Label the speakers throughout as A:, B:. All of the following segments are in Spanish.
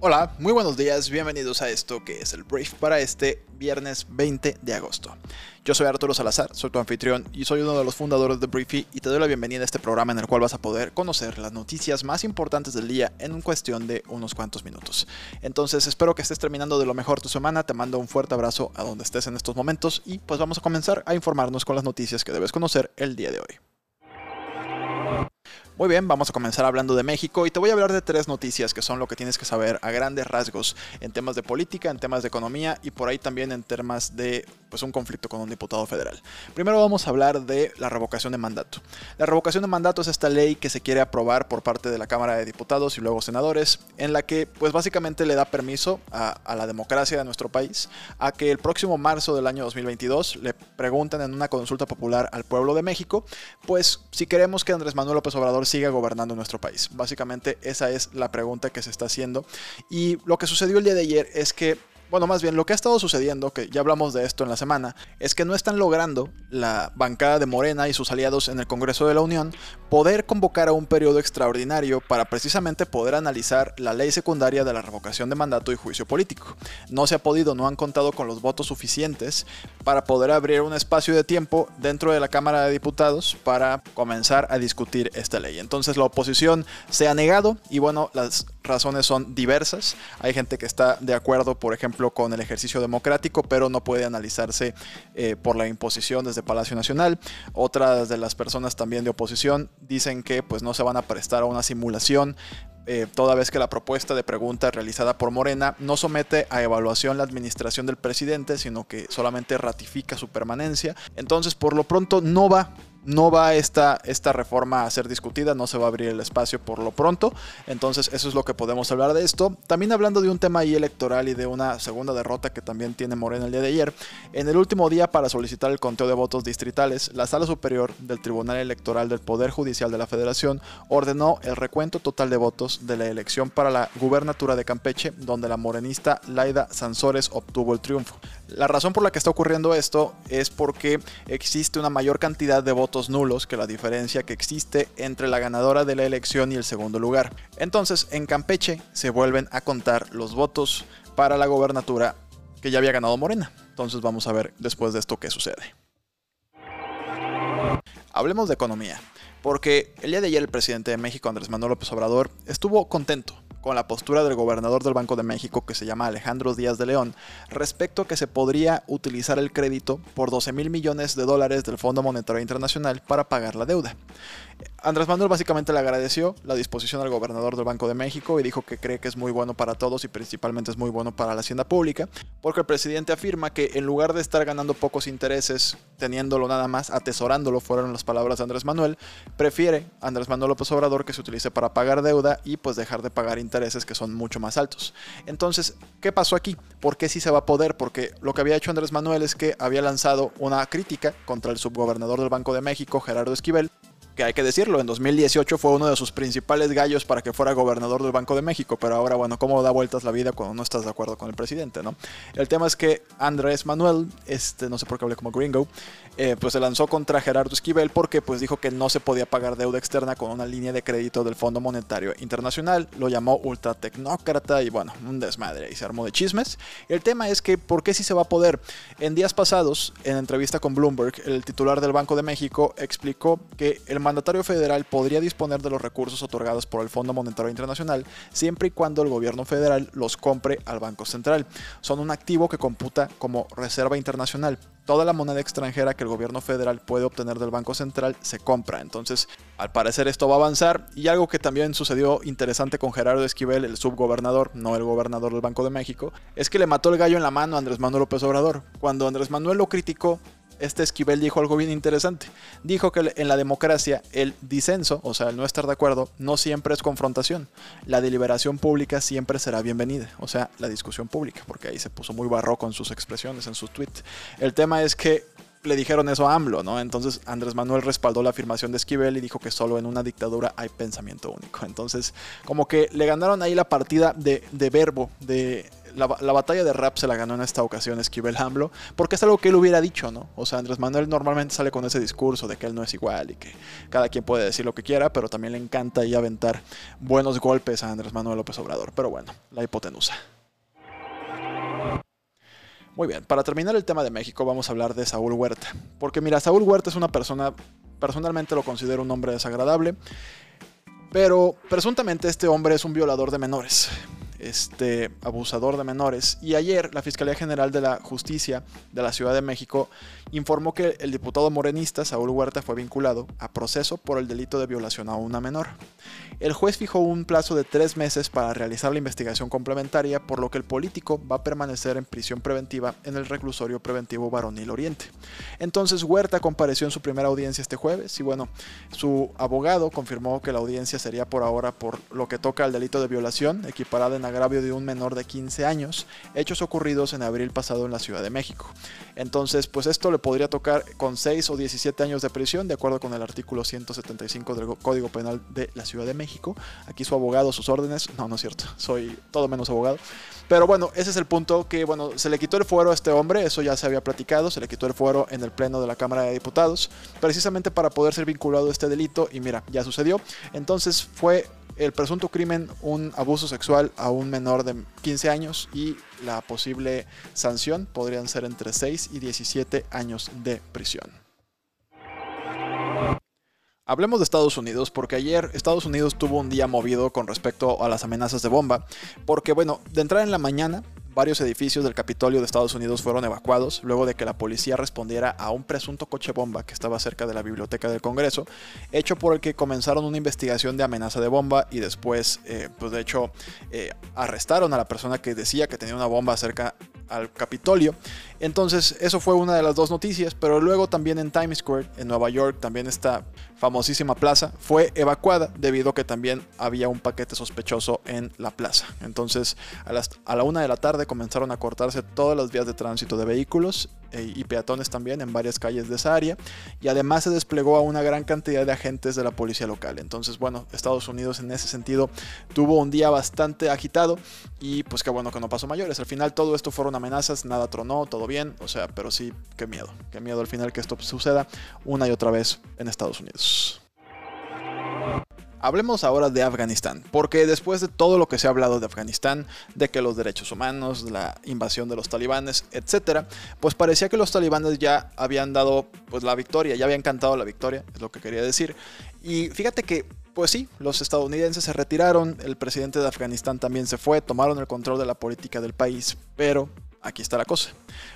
A: Hola, muy buenos días, bienvenidos a esto que es el brief para este viernes 20 de agosto. Yo soy Arturo Salazar, soy tu anfitrión y soy uno de los fundadores de Briefy y te doy la bienvenida a este programa en el cual vas a poder conocer las noticias más importantes del día en cuestión de unos cuantos minutos. Entonces espero que estés terminando de lo mejor tu semana, te mando un fuerte abrazo a donde estés en estos momentos y pues vamos a comenzar a informarnos con las noticias que debes conocer el día de hoy. Muy bien, vamos a comenzar hablando de México y te voy a hablar de tres noticias que son lo que tienes que saber a grandes rasgos en temas de política, en temas de economía y por ahí también en temas de pues, un conflicto con un diputado federal. Primero vamos a hablar de la revocación de mandato. La revocación de mandato es esta ley que se quiere aprobar por parte de la Cámara de Diputados y luego senadores, en la que pues básicamente le da permiso a, a la democracia de nuestro país a que el próximo marzo del año 2022 le pregunten en una consulta popular al pueblo de México, pues si queremos que Andrés Manuel López Obrador siga gobernando nuestro país? Básicamente esa es la pregunta que se está haciendo. Y lo que sucedió el día de ayer es que bueno, más bien lo que ha estado sucediendo, que ya hablamos de esto en la semana, es que no están logrando la bancada de Morena y sus aliados en el Congreso de la Unión poder convocar a un periodo extraordinario para precisamente poder analizar la ley secundaria de la revocación de mandato y juicio político. No se ha podido, no han contado con los votos suficientes para poder abrir un espacio de tiempo dentro de la Cámara de Diputados para comenzar a discutir esta ley. Entonces la oposición se ha negado y bueno, las razones son diversas. Hay gente que está de acuerdo, por ejemplo, con el ejercicio democrático, pero no puede analizarse eh, por la imposición desde Palacio Nacional. Otras de las personas también de oposición dicen que pues no se van a prestar a una simulación eh, toda vez que la propuesta de pregunta realizada por Morena no somete a evaluación la administración del presidente, sino que solamente ratifica su permanencia. Entonces, por lo pronto, no va no va esta, esta reforma a ser discutida, no se va a abrir el espacio por lo pronto. Entonces eso es lo que podemos hablar de esto. También hablando de un tema ahí electoral y de una segunda derrota que también tiene Morena el día de ayer. En el último día para solicitar el conteo de votos distritales, la Sala Superior del Tribunal Electoral del Poder Judicial de la Federación ordenó el recuento total de votos de la elección para la gubernatura de Campeche, donde la morenista Laida Sansores obtuvo el triunfo. La razón por la que está ocurriendo esto es porque existe una mayor cantidad de votos nulos que la diferencia que existe entre la ganadora de la elección y el segundo lugar. Entonces, en Campeche se vuelven a contar los votos para la gobernatura que ya había ganado Morena. Entonces vamos a ver después de esto qué sucede. Hablemos de economía, porque el día de ayer el presidente de México, Andrés Manuel López Obrador, estuvo contento con la postura del gobernador del Banco de México, que se llama Alejandro Díaz de León, respecto a que se podría utilizar el crédito por 12 mil millones de dólares del Fondo Monetario Internacional para pagar la deuda. Andrés Manuel básicamente le agradeció la disposición al gobernador del Banco de México y dijo que cree que es muy bueno para todos y principalmente es muy bueno para la hacienda pública, porque el presidente afirma que en lugar de estar ganando pocos intereses, teniéndolo nada más, atesorándolo, fueron las palabras de Andrés Manuel, prefiere Andrés Manuel López Obrador que se utilice para pagar deuda y pues dejar de pagar intereses que son mucho más altos. Entonces, ¿qué pasó aquí? ¿Por qué sí se va a poder? Porque lo que había hecho Andrés Manuel es que había lanzado una crítica contra el subgobernador del Banco de México, Gerardo Esquivel, que hay que decirlo, en 2018 fue uno de sus principales gallos para que fuera gobernador del Banco de México, pero ahora, bueno, ¿cómo da vueltas la vida cuando no estás de acuerdo con el presidente? El tema es que Andrés Manuel, este, no sé por qué hablé como gringo, eh, pues se lanzó contra Gerardo Esquivel porque pues dijo que no se podía pagar deuda externa con una línea de crédito del Fondo Monetario Internacional, lo llamó ultratecnócrata y bueno, un desmadre y se armó de chismes. El tema es que, ¿por qué sí se va a poder? En días pasados, en entrevista con Bloomberg, el titular del Banco de México explicó que el mandatario federal podría disponer de los recursos otorgados por el Fondo Monetario Internacional siempre y cuando el gobierno federal los compre al Banco Central. Son un activo que computa como reserva internacional. Toda la moneda extranjera que el gobierno federal puede obtener del Banco Central se compra. Entonces, al parecer esto va a avanzar. Y algo que también sucedió interesante con Gerardo Esquivel, el subgobernador, no el gobernador del Banco de México, es que le mató el gallo en la mano a Andrés Manuel López Obrador. Cuando Andrés Manuel lo criticó, este Esquivel dijo algo bien interesante. Dijo que en la democracia el disenso, o sea, el no estar de acuerdo, no siempre es confrontación. La deliberación pública siempre será bienvenida, o sea, la discusión pública, porque ahí se puso muy barro con sus expresiones en su tweet. El tema es que le dijeron eso a AMLO, ¿no? Entonces Andrés Manuel respaldó la afirmación de Esquivel y dijo que solo en una dictadura hay pensamiento único. Entonces, como que le ganaron ahí la partida de, verbo, de la, batalla de rap se la ganó en esta ocasión Esquivel AMLO, porque es algo que él hubiera dicho, ¿no? O sea, Andrés Manuel normalmente sale con ese discurso de que él no es igual y que cada quien puede decir lo que quiera, pero también le encanta ahí aventar buenos golpes a Andrés Manuel López Obrador. Pero bueno, la hipotenusa. Muy bien, para terminar el tema de México vamos a hablar de Saúl Huerta. Porque mira, Saúl Huerta es una persona, personalmente lo considero un hombre desagradable, pero presuntamente este hombre es un violador de menores este abusador de menores. Y ayer la Fiscalía General de la Justicia de la Ciudad de México informó que el diputado morenista Saúl Huerta fue vinculado a proceso por el delito de violación a una menor. El juez fijó un plazo de tres meses para realizar la investigación complementaria, por lo que el político va a permanecer en prisión preventiva en el reclusorio preventivo Varonil Oriente. Entonces Huerta compareció en su primera audiencia este jueves y bueno, su abogado confirmó que la audiencia sería por ahora por lo que toca al delito de violación, equiparada en agravio de un menor de 15 años, hechos ocurridos en abril pasado en la Ciudad de México. Entonces, pues esto le podría tocar con 6 o 17 años de prisión, de acuerdo con el artículo 175 del Código Penal de la Ciudad de México. Aquí su abogado, sus órdenes. No, no es cierto, soy todo menos abogado. Pero bueno, ese es el punto que, bueno, se le quitó el fuero a este hombre, eso ya se había platicado, se le quitó el fuero en el Pleno de la Cámara de Diputados, precisamente para poder ser vinculado a este delito, y mira, ya sucedió. Entonces fue el presunto crimen un abuso sexual a un menor de 15 años y la posible sanción podrían ser entre 6 y 17 años de prisión. Hablemos de Estados Unidos porque ayer Estados Unidos tuvo un día movido con respecto a las amenazas de bomba, porque bueno, de entrar en la mañana varios edificios del Capitolio de Estados Unidos fueron evacuados luego de que la policía respondiera a un presunto coche bomba que estaba cerca de la biblioteca del Congreso, hecho por el que comenzaron una investigación de amenaza de bomba y después, eh, pues de hecho, eh, arrestaron a la persona que decía que tenía una bomba cerca al Capitolio. Entonces, eso fue una de las dos noticias, pero luego también en Times Square, en Nueva York, también esta famosísima plaza fue evacuada debido a que también había un paquete sospechoso en la plaza. Entonces, a, las, a la una de la tarde comenzaron a cortarse todas las vías de tránsito de vehículos eh, y peatones también en varias calles de esa área y además se desplegó a una gran cantidad de agentes de la policía local. Entonces, bueno, Estados Unidos en ese sentido tuvo un día bastante agitado y pues qué bueno que no pasó mayores. Al final todo esto fueron amenazas, nada tronó, todo bien, o sea, pero sí, qué miedo, qué miedo al final que esto suceda una y otra vez en Estados Unidos. Hablemos ahora de Afganistán, porque después de todo lo que se ha hablado de Afganistán, de que los derechos humanos, la invasión de los talibanes, etc., pues parecía que los talibanes ya habían dado pues la victoria, ya habían cantado la victoria, es lo que quería decir. Y fíjate que pues sí, los estadounidenses se retiraron, el presidente de Afganistán también se fue, tomaron el control de la política del país, pero aquí está la cosa.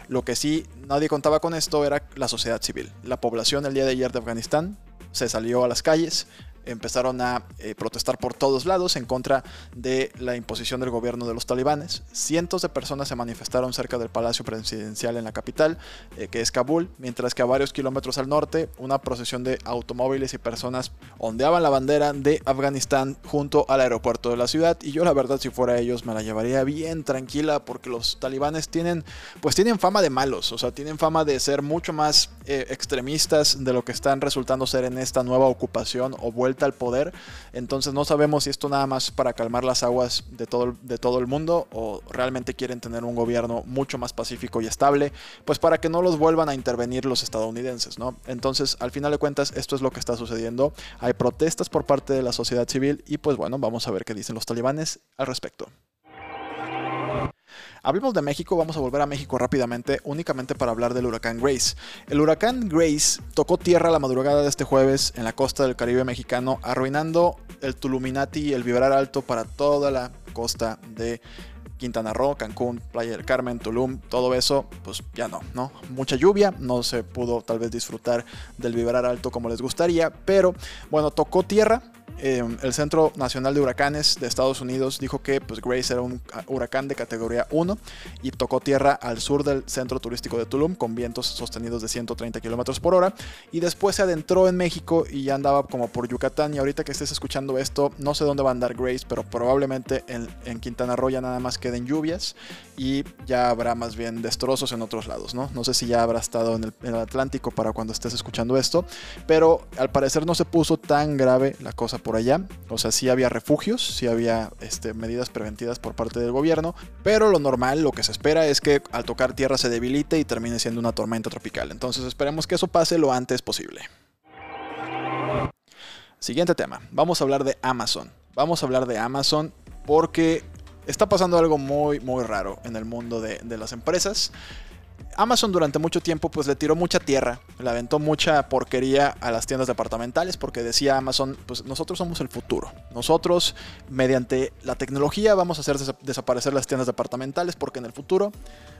A: Lo que sí nadie contaba con esto era la sociedad civil. La población el día de ayer de Afganistán se salió a las calles, empezaron a eh, protestar por todos lados en contra de la imposición del gobierno de los talibanes. Cientos de personas se manifestaron cerca del Palacio Presidencial en la capital, eh, que es Kabul, mientras que a varios kilómetros al norte una procesión de automóviles y personas ondeaban la bandera de Afganistán junto al aeropuerto de la ciudad. Y yo la verdad si fuera ellos me la llevaría bien tranquila porque los talibanes tienen pues tienen fama de malos, o sea, tienen fama de ser mucho más eh, extremistas de lo que están resultando ser en esta nueva ocupación o vuelta al poder. Entonces no sabemos si esto nada más para calmar las aguas de todo, de todo el mundo o realmente quieren tener un gobierno mucho más pacífico y estable, pues para que no los vuelvan a intervenir los estadounidenses, ¿no? Entonces, al final de cuentas, esto es lo que está sucediendo. Hay protestas por parte de la sociedad civil y pues bueno, vamos a ver qué dicen los talibanes al respecto. Hablemos de México, vamos a volver a México rápidamente, únicamente para hablar del huracán Grace. El huracán Grace tocó tierra la madrugada de este jueves en la costa del Caribe mexicano, arruinando el Tuluminati y el Vibrar Alto para toda la costa de Quintana Roo, Cancún, Playa del Carmen, Tulum, todo eso, pues ya no, ¿no? Mucha lluvia, no se pudo tal vez disfrutar del vibrar alto como les gustaría, pero bueno, tocó tierra, em, el Centro Nacional de Huracanes de Estados Unidos dijo que pues, Grace era un huracán de categoría 1 y tocó tierra al sur del centro turístico de Tulum con vientos sostenidos de 130 kilómetros por hora. Y después se adentró en México y ya andaba como por Yucatán. Y ahorita que estés escuchando esto, no sé dónde va a andar Grace, pero probablemente en, en Quintana Roo ya nada más queden lluvias y ya habrá más bien destrozos en otros lados, ¿no? No sé si ya habrá estado en el, en el Atlántico para cuando estés escuchando esto, pero al parecer no se puso tan grave la cosa por allá. O sea, sí había refugios, sí había este, medidas preventivas por parte del gobierno, pero lo normal, lo que se espera es que al tocar tierra se debilite y termine siendo una tormenta tropical. Entonces esperemos que eso pase lo antes posible. Siguiente tema, vamos a hablar de Amazon. Vamos a hablar de Amazon porque está pasando algo muy, muy raro en el mundo de, de las empresas. Amazon durante mucho tiempo pues le tiró mucha tierra, le aventó mucha porquería a las tiendas departamentales porque decía Amazon, pues nosotros somos el futuro. Nosotros mediante la tecnología vamos a hacer des desaparecer las tiendas departamentales porque en el futuro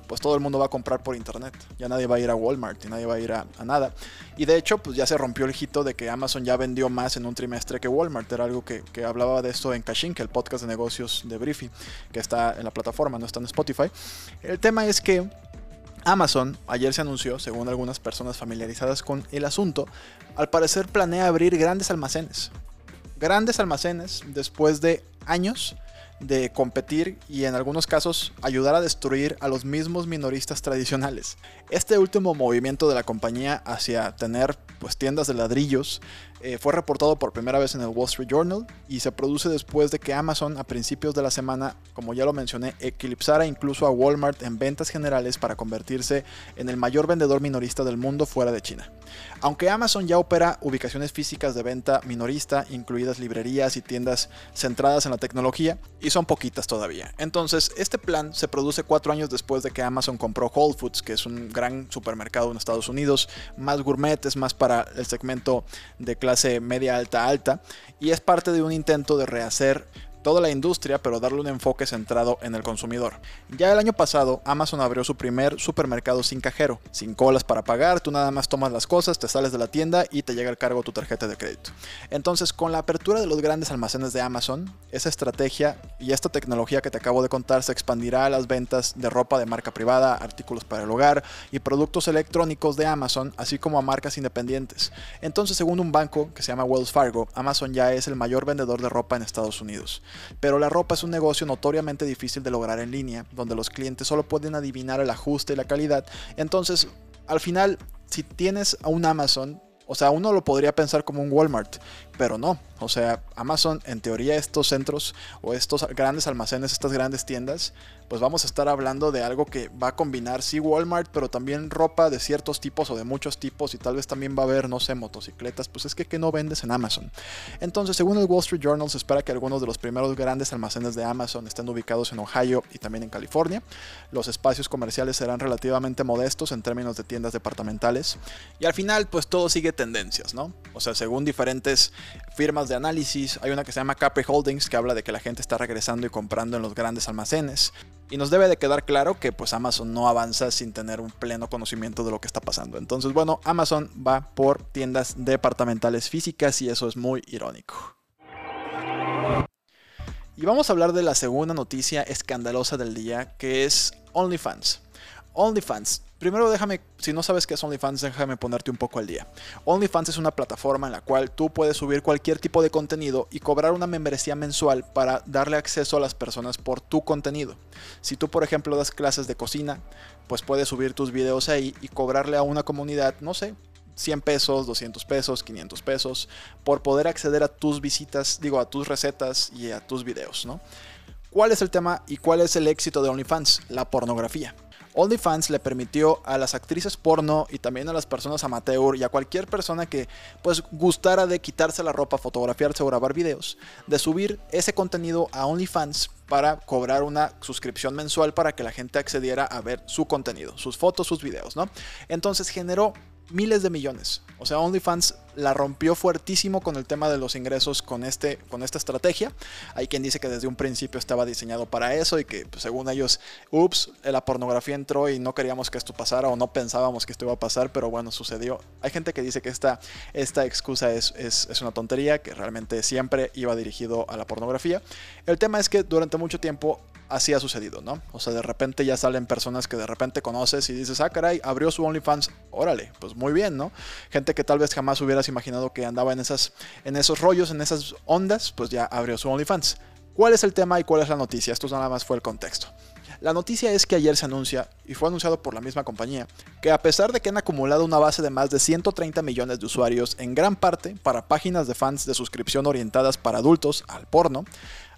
A: pues todo el mundo va a comprar por internet. Ya nadie va a ir a Walmart y nadie va a ir a, a nada. Y de hecho pues ya se rompió el hito de que Amazon ya vendió más en un trimestre que Walmart. Era algo que, que hablaba de esto en Cashin, que el podcast de negocios de Briefy, que está en la plataforma, no está en Spotify. El tema es que Amazon ayer se anunció, según algunas personas familiarizadas con el asunto, al parecer planea abrir grandes almacenes. Grandes almacenes después de años de competir y en algunos casos ayudar a destruir a los mismos minoristas tradicionales. Este último movimiento de la compañía hacia tener pues, tiendas de ladrillos eh, fue reportado por primera vez en el Wall Street Journal y se produce después de que Amazon a principios de la semana, como ya lo mencioné, eclipsara incluso a Walmart en ventas generales para convertirse en el mayor vendedor minorista del mundo fuera de China. Aunque Amazon ya opera ubicaciones físicas de venta minorista, incluidas librerías y tiendas centradas en la tecnología, y son poquitas todavía. Entonces, este plan se produce cuatro años después de que Amazon compró Whole Foods, que es un gran supermercado en Estados Unidos, más gourmet, es más para el segmento de clase media alta alta y es parte de un intento de rehacer toda la industria, pero darle un enfoque centrado en el consumidor. Ya el año pasado, Amazon abrió su primer supermercado sin cajero, sin colas para pagar, tú nada más tomas las cosas, te sales de la tienda y te llega el cargo tu tarjeta de crédito. Entonces, con la apertura de los grandes almacenes de Amazon, esa estrategia y esta tecnología que te acabo de contar se expandirá a las ventas de ropa de marca privada, artículos para el hogar y productos electrónicos de Amazon, así como a marcas independientes. Entonces, según un banco que se llama Wells Fargo, Amazon ya es el mayor vendedor de ropa en Estados Unidos. Pero la ropa es un negocio notoriamente difícil de lograr en línea, donde los clientes solo pueden adivinar el ajuste y la calidad. Entonces, al final, si tienes a un Amazon, o sea, uno lo podría pensar como un Walmart, pero no. O sea, Amazon, en teoría, estos centros o estos grandes almacenes, estas grandes tiendas, pues vamos a estar hablando de algo que va a combinar, sí, Walmart, pero también ropa de ciertos tipos o de muchos tipos y tal vez también va a haber, no sé, motocicletas, pues es que ¿qué no vendes en Amazon? Entonces, según el Wall Street Journal, se espera que algunos de los primeros grandes almacenes de Amazon estén ubicados en Ohio y también en California. Los espacios comerciales serán relativamente modestos en términos de tiendas departamentales. Y al final, pues todo sigue tendencias, ¿no? O sea, según diferentes firmas de análisis. Hay una que se llama Capri Holdings que habla de que la gente está regresando y comprando en los grandes almacenes. Y nos debe de quedar claro que pues Amazon no avanza sin tener un pleno conocimiento de lo que está pasando. Entonces, bueno, Amazon va por tiendas departamentales físicas y eso es muy irónico. Y vamos a hablar de la segunda noticia escandalosa del día, que es OnlyFans. OnlyFans Primero déjame, si no sabes qué es OnlyFans, déjame ponerte un poco al día. OnlyFans es una plataforma en la cual tú puedes subir cualquier tipo de contenido y cobrar una membresía mensual para darle acceso a las personas por tu contenido. Si tú, por ejemplo, das clases de cocina, pues puedes subir tus videos ahí y cobrarle a una comunidad, no sé, 100 pesos, 200 pesos, 500 pesos, por poder acceder a tus visitas, digo, a tus recetas y a tus videos, ¿no? ¿Cuál es el tema y cuál es el éxito de OnlyFans? La pornografía. OnlyFans le permitió a las actrices porno y también a las personas amateur y a cualquier persona que pues gustara de quitarse la ropa, fotografiarse o grabar videos, de subir ese contenido a OnlyFans para cobrar una suscripción mensual para que la gente accediera a ver su contenido, sus fotos, sus videos, ¿no? Entonces generó miles de millones. O sea, OnlyFans la rompió fuertísimo con el tema de los ingresos con, este, con esta estrategia. Hay quien dice que desde un principio estaba diseñado para eso y que pues, según ellos, ups, la pornografía entró y no queríamos que esto pasara o no pensábamos que esto iba a pasar, pero bueno, sucedió. Hay gente que dice que esta, esta excusa es, es, es una tontería, que realmente siempre iba dirigido a la pornografía. El tema es que durante mucho tiempo así ha sucedido, ¿no? O sea, de repente ya salen personas que de repente conoces y dices, ah, caray, abrió su OnlyFans, órale, pues muy bien, ¿no? Gente que tal vez jamás imaginado que andaba en, esas, en esos rollos, en esas ondas, pues ya abrió su OnlyFans. ¿Cuál es el tema y cuál es la noticia? Esto nada más fue el contexto. La noticia es que ayer se anuncia, y fue anunciado por la misma compañía, que a pesar de que han acumulado una base de más de 130 millones de usuarios, en gran parte para páginas de fans de suscripción orientadas para adultos al porno,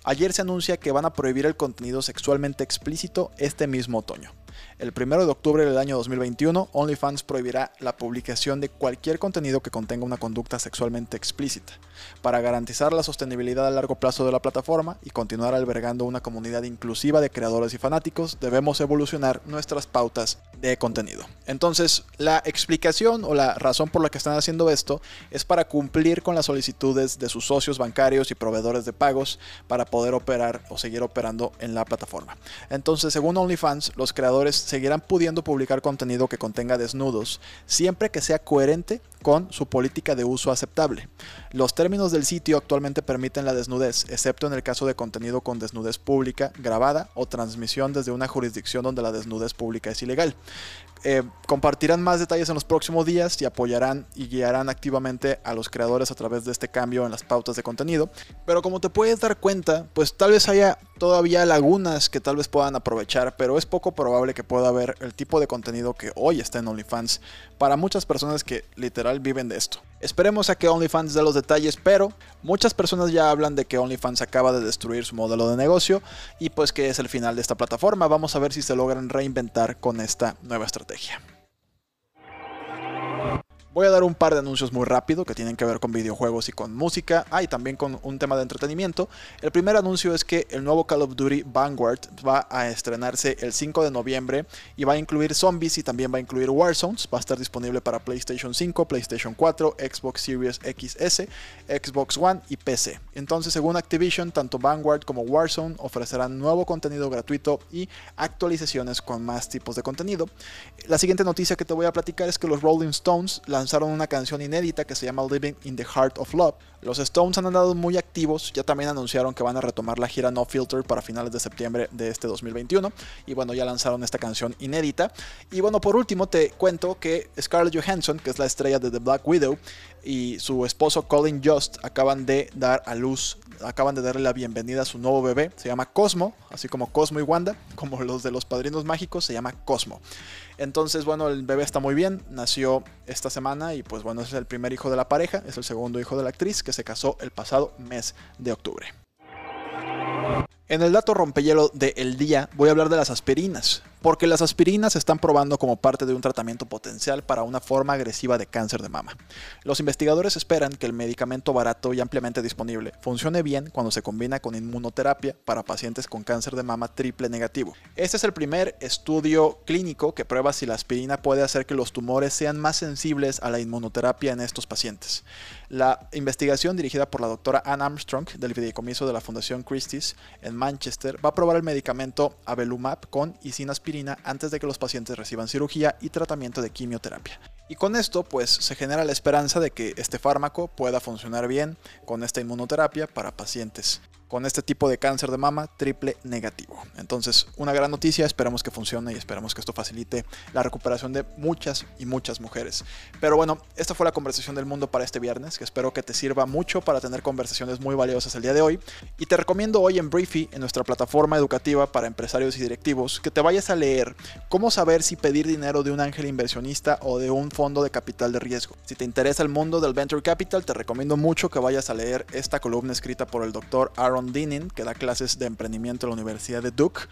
A: Ayer se anuncia que van a prohibir el contenido sexualmente explícito este mismo otoño. El 1 de octubre del año 2021, OnlyFans prohibirá la publicación de cualquier contenido que contenga una conducta sexualmente explícita, para garantizar la sostenibilidad a largo plazo de la plataforma y continuar albergando una comunidad inclusiva de creadores y fanáticos, debemos evolucionar nuestras pautas de contenido. Entonces, la explicación o la razón por la que están haciendo esto es para cumplir con las solicitudes de sus socios bancarios y proveedores de pagos para poder operar o seguir operando en la plataforma. Entonces, según OnlyFans, los creadores seguirán pudiendo publicar contenido que contenga desnudos, siempre que sea coherente con su política de uso aceptable. Los términos del sitio actualmente permiten la desnudez, excepto en el caso de contenido con desnudez pública, grabada o transmisión desde una jurisdicción donde la desnudez pública es ilegal. Eh, compartirán más detalles en los próximos días y apoyarán y guiarán activamente a los creadores a través de este cambio en las pautas de contenido. Pero como te puedes dar cuenta, pues tal vez haya todavía lagunas que tal vez puedan aprovechar, pero es poco probable que pueda haber el tipo de contenido que hoy está en OnlyFans para muchas personas que literal viven de esto. Esperemos a que OnlyFans dé los detalles, pero muchas personas ya hablan de que OnlyFans acaba de destruir su modelo de negocio y pues que es el final de esta plataforma. Vamos a ver si se logran reinventar con esta nueva estrategia. Voy a dar un par de anuncios muy rápido que tienen que ver con videojuegos y con música, ah, y también con un tema de entretenimiento. El primer anuncio es que el nuevo Call of Duty Vanguard va a estrenarse el 5 de noviembre y va a incluir zombies y también va a incluir Warzones. Va a estar disponible para PlayStation 5, PlayStation 4, Xbox Series XS, Xbox One y PC. Entonces, según Activision, tanto Vanguard como Warzone ofrecerán nuevo contenido gratuito y actualizaciones con más tipos de contenido. La siguiente noticia que te voy a platicar es que los Rolling Stones lanzaron una canción inédita que se llama Living in the Heart of Love. Los Stones han andado muy activos, ya también anunciaron que van a retomar la gira No Filter para finales de septiembre de este 2021 y bueno, ya lanzaron esta canción inédita. Y bueno, por último te cuento que Scarlett Johansson, que es la estrella de The Black Widow, y su esposo Colin Just acaban de dar a luz, acaban de darle la bienvenida a su nuevo bebé, se llama Cosmo, así como Cosmo y Wanda, como los de los padrinos mágicos, se llama Cosmo. Entonces, bueno, el bebé está muy bien, nació esta semana y pues bueno, es el primer hijo de la pareja, es el segundo hijo de la actriz que se casó el pasado mes de octubre. En el dato rompehielo de el día voy a hablar de las aspirinas, porque las aspirinas se están probando como parte de un tratamiento potencial para una forma agresiva de cáncer de mama. Los investigadores esperan que el medicamento barato y ampliamente disponible funcione bien cuando se combina con inmunoterapia para pacientes con cáncer de mama triple negativo. Este es el primer estudio clínico que prueba si la aspirina puede hacer que los tumores sean más sensibles a la inmunoterapia en estos pacientes. La investigación dirigida por la doctora Ann Armstrong del fideicomiso de la Fundación Christie's en Manchester va a probar el medicamento Avelumab con y sin aspirina antes de que los pacientes reciban cirugía y tratamiento de quimioterapia. Y con esto pues se genera la esperanza de que este fármaco pueda funcionar bien con esta inmunoterapia para pacientes con este tipo de cáncer de mama triple negativo. Entonces, una gran noticia, esperamos que funcione y esperamos que esto facilite la recuperación de muchas y muchas mujeres. Pero bueno, esta fue la conversación del mundo para este viernes, que espero que te sirva mucho para tener conversaciones muy valiosas el día de hoy. Y te recomiendo hoy en Briefy, en nuestra plataforma educativa para empresarios y directivos, que te vayas a leer cómo saber si pedir dinero de un ángel inversionista o de un fondo de capital de riesgo. Si te interesa el mundo del venture capital, te recomiendo mucho que vayas a leer esta columna escrita por el doctor Aaron Que da clases de emprendimiento en la Universidad de Duke.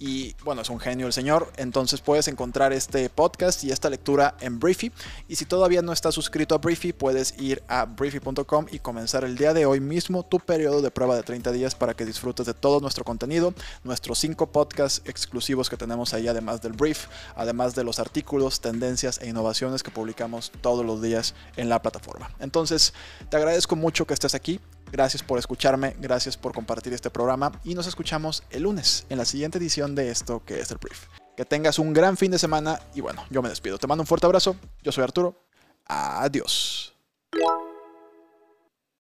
A: Y bueno, es un genio el señor. Entonces puedes encontrar este podcast y esta lectura en Briefy. Y si todavía no estás suscrito a Briefy, puedes ir a briefy.com y comenzar el día de hoy mismo tu periodo de prueba de 30 días para que disfrutes de todo nuestro contenido, nuestros 5 podcasts exclusivos que tenemos ahí, además del brief, además de los artículos, tendencias e innovaciones que publicamos todos los días en la plataforma. Entonces, te agradezco mucho que estés aquí. Gracias por escucharme, gracias por compartir este programa y nos escuchamos el lunes en la siguiente edición de esto que es el brief. Que tengas un gran fin de semana y bueno, yo me despido. Te mando un fuerte abrazo. Yo soy Arturo. Adiós.